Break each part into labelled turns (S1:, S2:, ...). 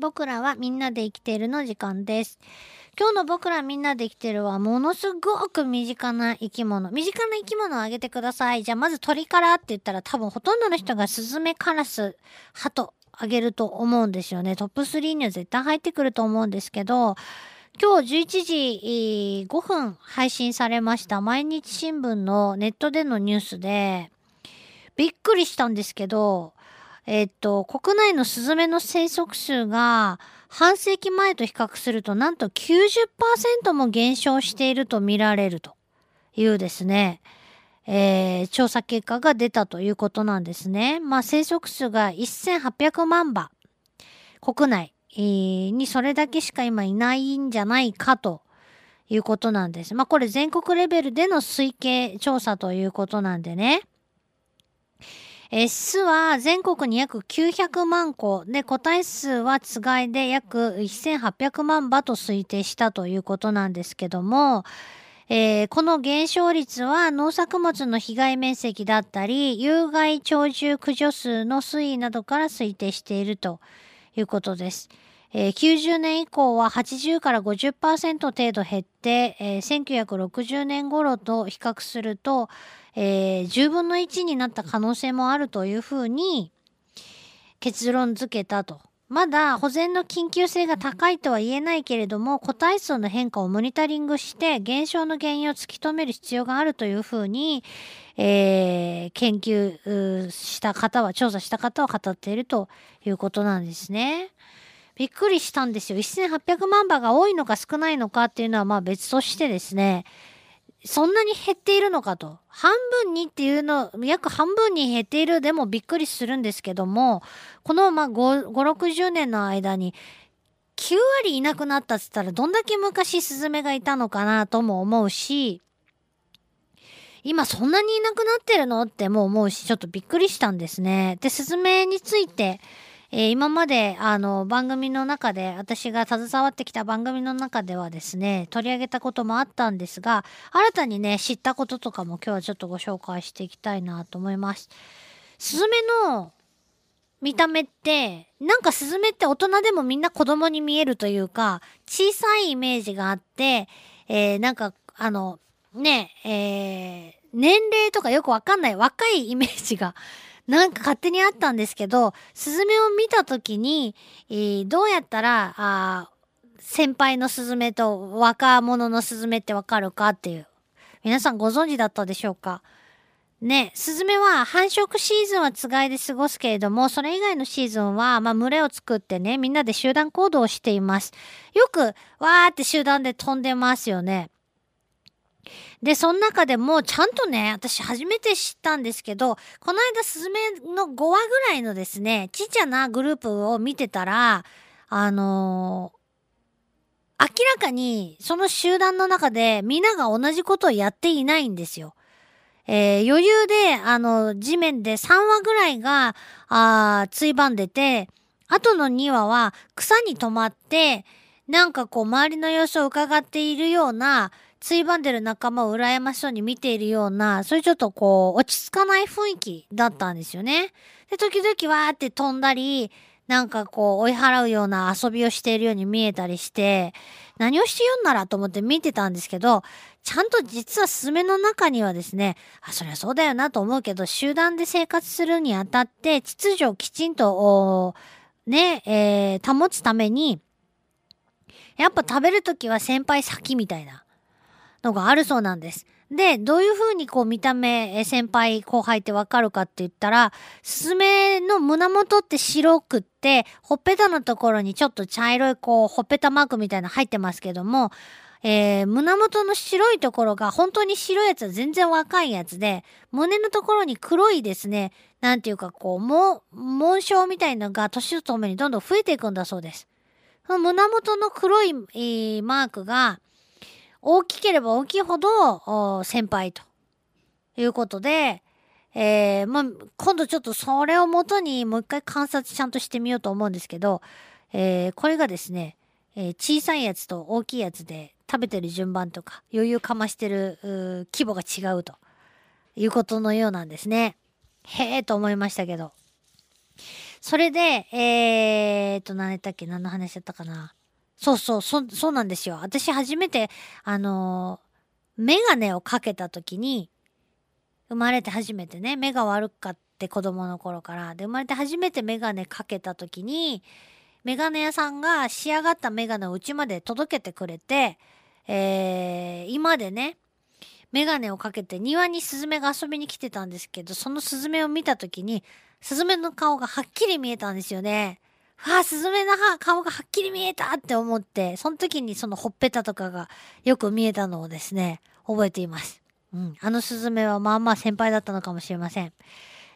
S1: 僕らはみんなで生きているの時間です。今日の僕らみんなで生きてるはものすごく身近な生き物。身近な生き物をあげてください。じゃあまず鳥からって言ったら多分ほとんどの人がスズメ、カラス、ハトあげると思うんですよね。トップ3には絶対入ってくると思うんですけど、今日11時5分配信されました毎日新聞のネットでのニュースで、びっくりしたんですけど、えっと、国内のスズメの生息数が半世紀前と比較するとなんと90%も減少していると見られるというですね、えー、調査結果が出たということなんですね。まあ、生息数が1800万羽、国内にそれだけしか今いないんじゃないかということなんです。まあ、これ全国レベルでの推計調査ということなんでね。え巣は全国に約900万個で個体数はつがいで約1800万羽と推定したということなんですけども、えー、この減少率は農作物の被害面積だったり有害鳥獣駆除数の推移などから推定しているということです。えー、90年以降は80から50%程度減って、えー、1960年頃と比較すると、えー、10分の1になった可能性もあるというふうに結論付けたと。まだ保全の緊急性が高いとは言えないけれども個体数の変化をモニタリングして減少の原因を突き止める必要があるというふうに、えー、研究した方は調査した方は語っているということなんですね。びっくりしたんですよ。1800万羽が多いのか少ないのかっていうのはまあ別としてですね、そんなに減っているのかと。半分にっていうの、約半分に減っているでもびっくりするんですけども、このまあ5、60年の間に9割いなくなったって言ったらどんだけ昔スズメがいたのかなとも思うし、今そんなにいなくなってるの？ってもう思うし、ちょっとびっくりしたんですね。で、スズメについて、えー、今まであの番組の中で私が携わってきた番組の中ではですね取り上げたこともあったんですが新たにね知ったこととかも今日はちょっとご紹介していきたいなと思います。スズメの見た目ってなんかスズメって大人でもみんな子供に見えるというか小さいイメージがあって、えー、なんかあのねえー、年齢とかよくわかんない若いイメージがなんか勝手にあったんですけど、スズメを見た時に、えー、どうやったら、あ先輩のスズメと若者のスズメってわかるかっていう。皆さんご存知だったでしょうか？ね、スズメは繁殖シーズンはつがいで過ごすけれども、それ以外のシーズンは、まあ、群れを作ってね、みんなで集団行動をしています。よく、わーって集団で飛んでますよね。で、その中でもちゃんとね、私初めて知ったんですけど、この間スズメの5話ぐらいのですね、ちっちゃなグループを見てたら、あのー、明らかにその集団の中でみんなが同じことをやっていないんですよ。えー、余裕で、あの、地面で3話ぐらいが、あついばんでて、あとの2話は草に止まって、なんかこう周りの様子を伺っているような、ついばんでる仲間を羨ましそうに見ているような、そういうちょっとこう、落ち着かない雰囲気だったんですよね。で、時々わーって飛んだり、なんかこう、追い払うような遊びをしているように見えたりして、何をして言うんならと思って見てたんですけど、ちゃんと実はスズメの中にはですね、あ、そりゃそうだよなと思うけど、集団で生活するにあたって、秩序をきちんと、ね、えー、保つために、やっぱ食べるときは先輩先みたいな。のがあるそうなんです。で、どういう風にこう見た目、先輩後輩ってわかるかって言ったら、スズメの胸元って白くって、ほっぺたのところにちょっと茶色いこう、ほっぺたマークみたいな入ってますけども、えー、胸元の白いところが本当に白いやつは全然若いやつで、胸のところに黒いですね、なんていうかこう、も、紋章みたいなのが年とともにどんどん増えていくんだそうです。その胸元の黒い、えー、マークが、大きければ大きいほど先輩ということで、えー、まあ、今度ちょっとそれをもとにもう一回観察ちゃんとしてみようと思うんですけど、えー、これがですね、えー、小さいやつと大きいやつで食べてる順番とか余裕かましてる規模が違うということのようなんですね。へえと思いましたけど。それで、えーと、何やったっけ？何の話だったかな？そうそう、そ、そうなんですよ。私初めて、あのー、メガネをかけた時に、生まれて初めてね、目が悪かって子供の頃から。で、生まれて初めてメガネかけた時に、メガネ屋さんが仕上がったメガネをうちまで届けてくれて、えー、今でね、メガネをかけて庭にスズメが遊びに来てたんですけど、そのスズメを見た時に、スズメの顔がはっきり見えたんですよね。わあ、スズメの顔がはっきり見えたって思って、その時にそのほっぺたとかがよく見えたのをですね、覚えています。うん。あのスズメはまあまあ先輩だったのかもしれません。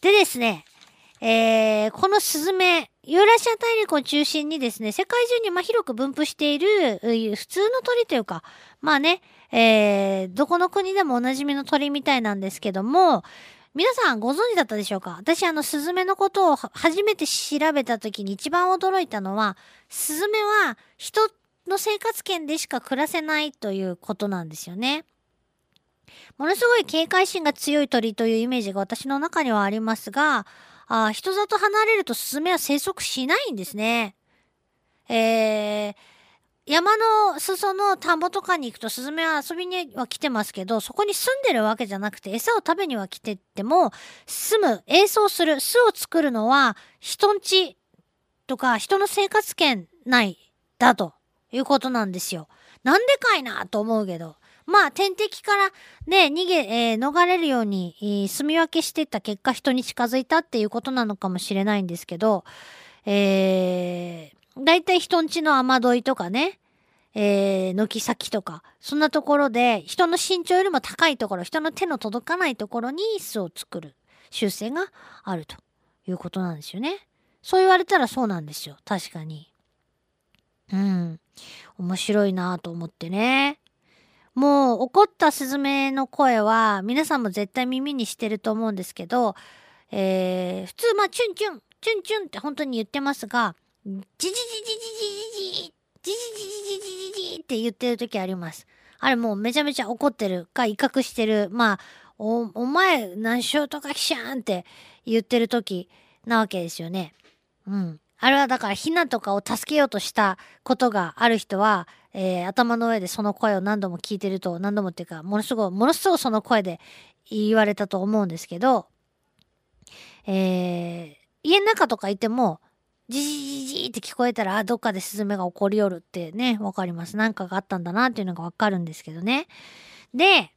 S1: でですね、えー、このスズメ、ユーラシア大陸を中心にですね、世界中にま広く分布している普通の鳥というか、まあね、えー、どこの国でもおなじみの鳥みたいなんですけども、皆さんご存知だったでしょうか？私あのスズメのことを初めて調べた時に一番驚いたのは、スズメは人の生活圏でしか暮らせないということなんですよね。ものすごい警戒心が強い鳥というイメージが私の中にはありますが、あ人里離れるとスズメは生息しないんですね。えー、山の裾の田んぼとかに行くとスズメは遊びには来てますけど、そこに住んでるわけじゃなくて、餌を食べには来てっても、住む、営巣する、巣を作るのは、人んちとか人の生活圏内だということなんですよ。なんでかいなと思うけど。まあ、天敵からね、逃げ、えー、逃れるように、えー、住み分けしていった結果、人に近づいたっていうことなのかもしれないんですけど、えー、だいたい人んちの雨どいとかね、えー、軒先とか、そんなところで、人の身長よりも高いところ、人の手の届かないところに巣を作る習性があるということなんですよね。そう言われたらそうなんですよ。確かに。うん。面白いなと思ってね。もう怒ったスズメの声は皆さんも絶対耳にしてると思うんですけど、えー、普通まあチュンチュン、チュンチュンって本当に言ってますが、ジジジジジジジジジジジジジジジジって言ってる時あります。あれもうめちゃめちゃ怒ってるか威嚇してる。まあ、お、お前何しようとかきしゃんって言ってる時なわけですよね。うん。あれはだからヒナとかを助けようとしたことがある人は、えー、頭の上でその声を何度も聞いてると、何度もっていうか、ものすごい、ものすごいその声で言われたと思うんですけど、えー、家の中とかいても、じじじじって聞こえたら、あ、どっかでスズメが起こりよるってね、わかります。なんかがあったんだなっていうのがわかるんですけどね。で、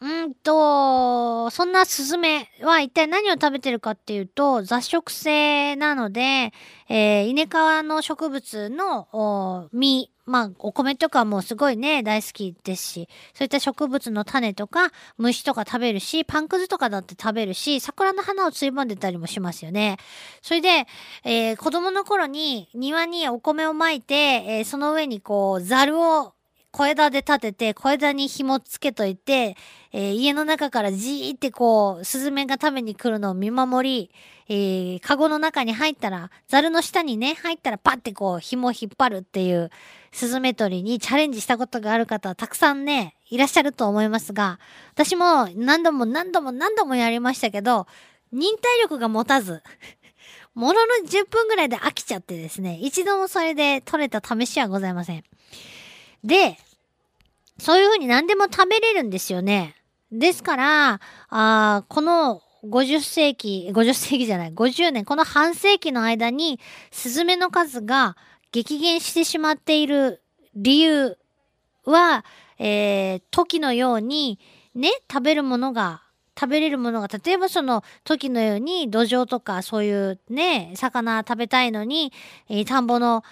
S1: うんと、そんなスズメは一体何を食べてるかっていうと、雑食性なので、えー、稲川の植物の実、まあ、お米とかもすごいね、大好きですし、そういった植物の種とか、虫とか食べるし、パンくずとかだって食べるし、桜の花をついばんでたりもしますよね。それで、えー、子供の頃に庭にお米をまいて、えー、その上にこう、ざるを小枝で立てて、小枝に紐つけといて、えー、家の中からじーってこう、スズメが食べに来るのを見守り、えー、カゴの中に入ったら、ザルの下にね、入ったらパッてこう、紐引っ張るっていう、スズメ取りにチャレンジしたことがある方はたくさんね、いらっしゃると思いますが、私も何度も何度も何度もやりましたけど、忍耐力が持たず、ものの10分ぐらいで飽きちゃってですね、一度もそれで取れた試しはございません。で、そういう風に何でも食べれるんですよね。ですから、あこの50世紀、50世紀じゃない、50年、この半世紀の間に、スズメの数が激減してしまっている理由は、えー、時のように、ね、食べるものが、食べれるものが、例えばその時のように土壌とかそういうね、魚食べたいのに、えー、田んぼの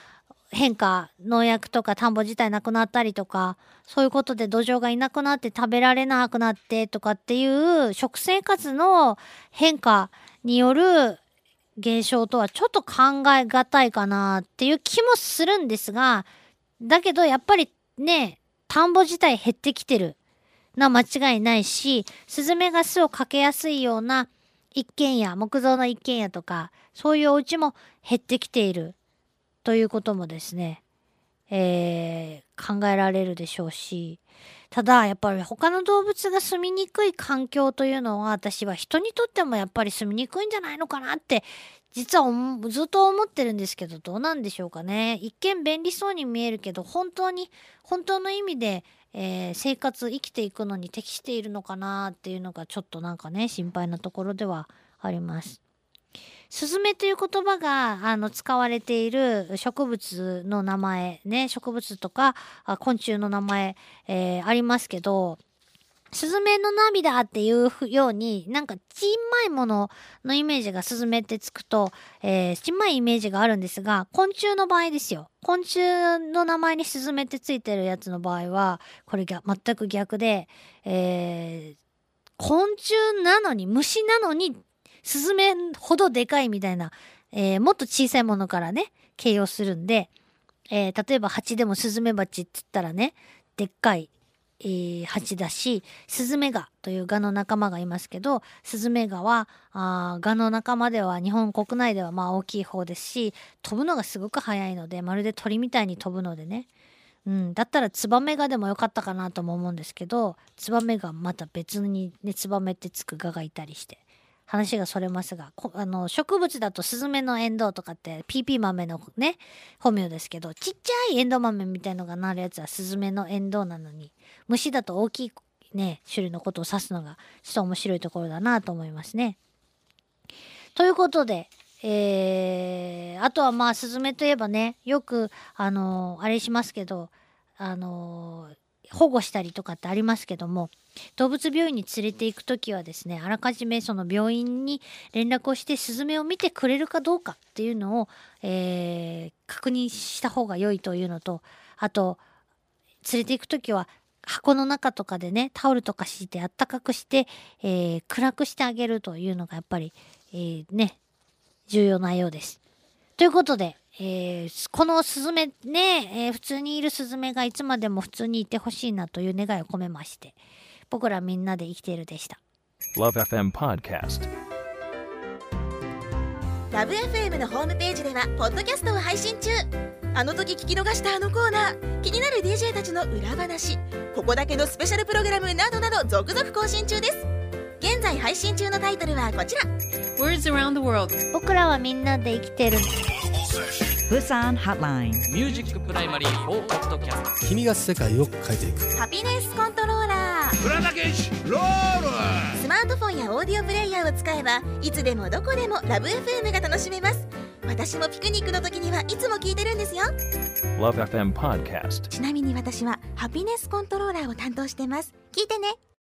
S1: 変化、農薬とか田んぼ自体なくなったりとか、そういうことで土壌がいなくなって食べられなくなってとかっていう食生活の変化による現象とはちょっと考えがたいかなっていう気もするんですが、だけどやっぱりね、田んぼ自体減ってきてるな間違いないし、スズメが巣をかけやすいような一軒家、木造の一軒家とか、そういうお家も減ってきている。ということもですね、えー、考えられるでしょうし、ただ、やっぱり他の動物が住みにくい環境というのは、私は人にとってもやっぱり住みにくいんじゃないのかなって、実はずっと思ってるんですけどどうなんでしょうかね一見便利そうに見えるけど本当に本当の意味で、えー生活生きていくのに適しているのかなっていうのがちょっとなんかね心配なところではあります。スズメという言葉があの使われている植物の名前ね植物とか昆虫の名前、えーありますけどスズメの涙っていうようになんかちんまいもののイメージがスズメってつくと、えーちんまいイメージがあるんですが昆虫の場合ですよ。昆虫の名前にスズメってついてるやつの場合はこれが全く逆で、えー昆虫なのに虫なのにスズメほどでかいみたいな、えーもっと小さいものからね形容するんで、えー例えば蜂でもスズメバチって言ったらねでっかい、えー蜂だしスズメガというガの仲間がいますけどスズメガはあガの仲間では日本国内ではまあ大きい方ですし飛ぶのがすごく速いのでまるで鳥みたいに飛ぶのでね。うん、だったらツバメガでもよかったかなとも思うんですけどツバメがまた別にねツバメってつくガがいたりして。話がそれますがあの植物だとスズメのエンドウとかってピーピー豆のね本名ですけどちっちゃいエンドウ豆みたいのがなるやつはスズメのエンドウなのに虫だと大きいね種類のことを指すのがちょっと面白いところだなと思いますね。ということでえーあとはまあスズメといえばねよくあのあれしますけどあの保護したりとかってありますけども動物病院に連れて行く時はですねあらかじめその病院に連絡をしてスズメを見てくれるかどうかっていうのを、えー確認した方が良いというのとあと連れて行く時は箱の中とかでねタオルとか敷いてあったかくして、えー暗くしてあげるというのがやっぱり、えーね重要なようです。ということで、えーこのスズメね、えー普通にいるスズメがいつまでも普通にいてほしいなという願いを込めまして僕らみんなで生きているでした。
S2: Love FM Podcast.
S3: ラブ f m のホームページではポッドキャストを配信中あの時聞き逃したあのコーナー気になる DJ たちの裏話ここだけのスペシャルプログラムなどなど続々更新中です現在配信中のタイトルはこちら
S4: Words around the world.
S1: 僕らはみんなで生きてる
S5: Busan Hotline.
S6: ミュージックプライマリー4ポッドキャスト
S7: 君が世界を変えていく。
S3: ハピネスコントローラー。スマートフォンやオーディオプレイヤーを使えばいつでもどこでもラブ f m が楽しめます。私もピクニックの時にはいつも聞いてるんですよ。
S2: Love FM Podcast.
S3: ちなみに私はハピネスコントローラーを担当してます。聞いてね